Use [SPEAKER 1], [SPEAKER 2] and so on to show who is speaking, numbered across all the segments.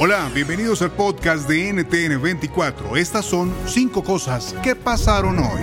[SPEAKER 1] Hola, bienvenidos al podcast de NTN24. Estas son cinco cosas que pasaron hoy.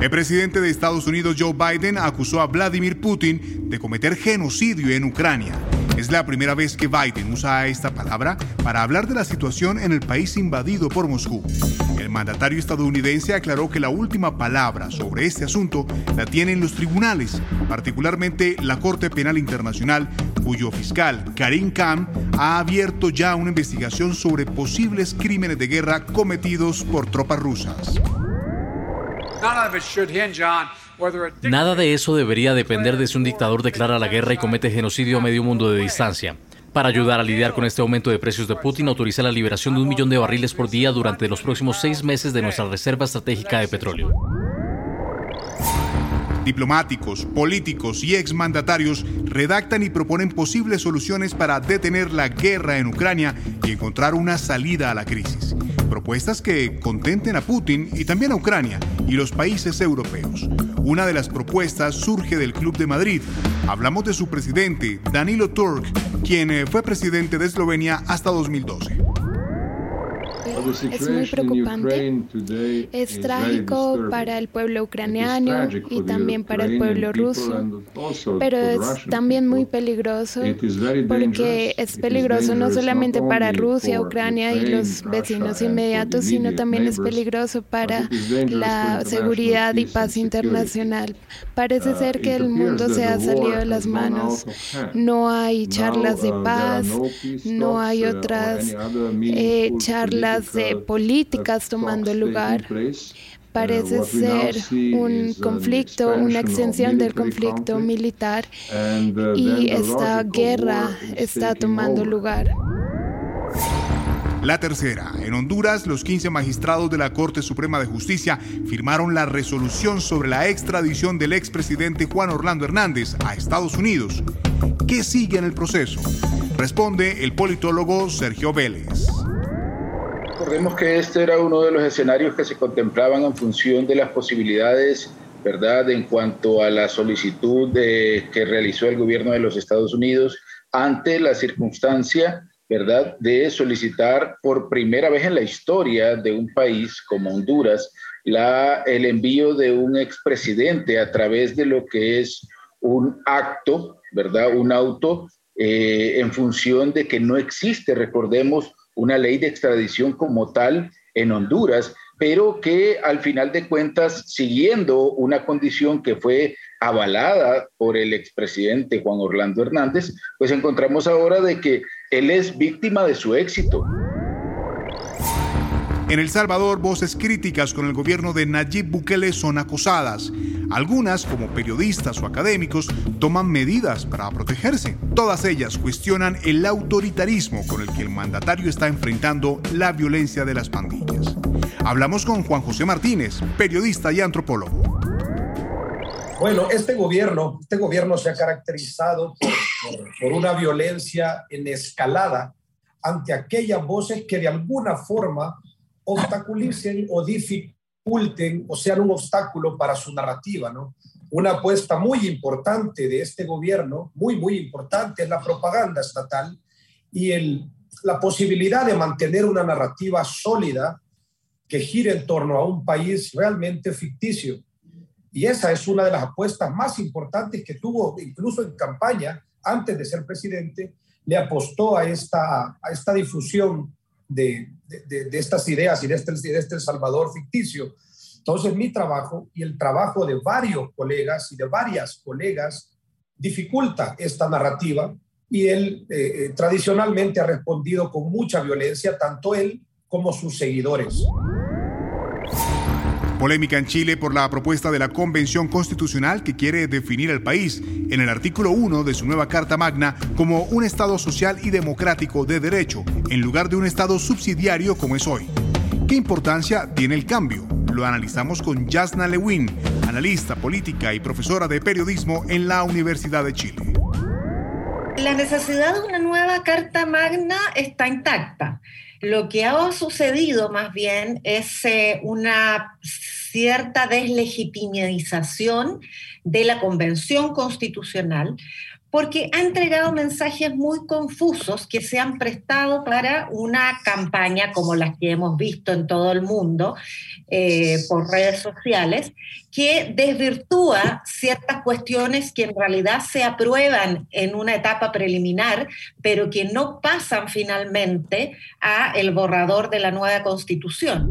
[SPEAKER 1] El presidente de Estados Unidos Joe Biden acusó a Vladimir Putin de cometer genocidio en Ucrania. Es la primera vez que Biden usa esta palabra para hablar de la situación en el país invadido por Moscú. El mandatario estadounidense aclaró que la última palabra sobre este asunto la tienen los tribunales, particularmente la Corte Penal Internacional, cuyo fiscal Karim Khan ha abierto ya una investigación sobre posibles crímenes de guerra cometidos por tropas rusas.
[SPEAKER 2] Nada de eso debería depender de si un dictador declara la guerra y comete genocidio a medio mundo de distancia. Para ayudar a lidiar con este aumento de precios de Putin, autoriza la liberación de un millón de barriles por día durante los próximos seis meses de nuestra reserva estratégica de petróleo.
[SPEAKER 1] Diplomáticos, políticos y exmandatarios redactan y proponen posibles soluciones para detener la guerra en Ucrania y encontrar una salida a la crisis. Propuestas que contenten a Putin y también a Ucrania y los países europeos. Una de las propuestas surge del Club de Madrid. Hablamos de su presidente, Danilo Turk, quien eh, fue presidente de Eslovenia hasta 2012
[SPEAKER 3] es muy preocupante. Es trágico para el pueblo ucraniano y también para el pueblo ruso, pero es también muy peligroso porque es peligroso no solamente para Rusia, Ucrania y los vecinos inmediatos, sino también es peligroso para la seguridad y paz internacional. Parece uh, ser que el mundo se ha salido de las manos. No hay charlas de uh, paz, no hay uh, otras eh, charlas de políticas tomando lugar. Parece ser un conflicto, una extensión del conflicto militar y esta guerra está tomando lugar.
[SPEAKER 1] La tercera, en Honduras, los 15 magistrados de la Corte Suprema de Justicia firmaron la resolución sobre la extradición del expresidente Juan Orlando Hernández a Estados Unidos. ¿Qué sigue en el proceso? Responde el politólogo Sergio Vélez.
[SPEAKER 4] Recordemos que este era uno de los escenarios que se contemplaban en función de las posibilidades, ¿verdad?, en cuanto a la solicitud que realizó el gobierno de los Estados Unidos ante la circunstancia, ¿verdad?, de solicitar por primera vez en la historia de un país como Honduras la, el envío de un expresidente a través de lo que es un acto, ¿verdad?, un auto eh, en función de que no existe, recordemos, una ley de extradición como tal en Honduras, pero que al final de cuentas, siguiendo una condición que fue avalada por el expresidente Juan Orlando Hernández, pues encontramos ahora de que él es víctima de su éxito.
[SPEAKER 1] En El Salvador, voces críticas con el gobierno de Nayib Bukele son acosadas. Algunas, como periodistas o académicos, toman medidas para protegerse. Todas ellas cuestionan el autoritarismo con el que el mandatario está enfrentando la violencia de las pandillas. Hablamos con Juan José Martínez, periodista y antropólogo.
[SPEAKER 5] Bueno, este gobierno, este gobierno se ha caracterizado por una violencia en escalada ante aquellas voces que de alguna forma obstaculicen o dificulten o sean un obstáculo para su narrativa, ¿no? Una apuesta muy importante de este gobierno, muy, muy importante, es la propaganda estatal y el, la posibilidad de mantener una narrativa sólida que gire en torno a un país realmente ficticio. Y esa es una de las apuestas más importantes que tuvo, incluso en campaña, antes de ser presidente, le apostó a esta, a esta difusión de, de, estas ideas y de este, de este Salvador ficticio. Entonces, mi trabajo y el trabajo de varios colegas y de varias colegas dificulta esta narrativa y él eh, eh, tradicionalmente ha respondido con mucha violencia, tanto él como sus seguidores.
[SPEAKER 1] Polémica en Chile por la propuesta de la Convención Constitucional que quiere definir al país en el artículo 1 de su nueva Carta Magna como un Estado social y democrático de derecho, en lugar de un Estado subsidiario como es hoy. ¿Qué importancia tiene el cambio? Lo analizamos con Jasna Lewin, analista política y profesora de periodismo en la Universidad de Chile.
[SPEAKER 6] La necesidad de una nueva Carta Magna está intacta. Lo que ha sucedido más bien es eh, una cierta deslegitimización de la Convención Constitucional, porque ha entregado mensajes muy confusos que se han prestado para una campaña como las que hemos visto en todo el mundo eh, por redes sociales, que desvirtúa ciertas cuestiones que en realidad se aprueban en una etapa preliminar, pero que no pasan finalmente a el borrador de la nueva constitución.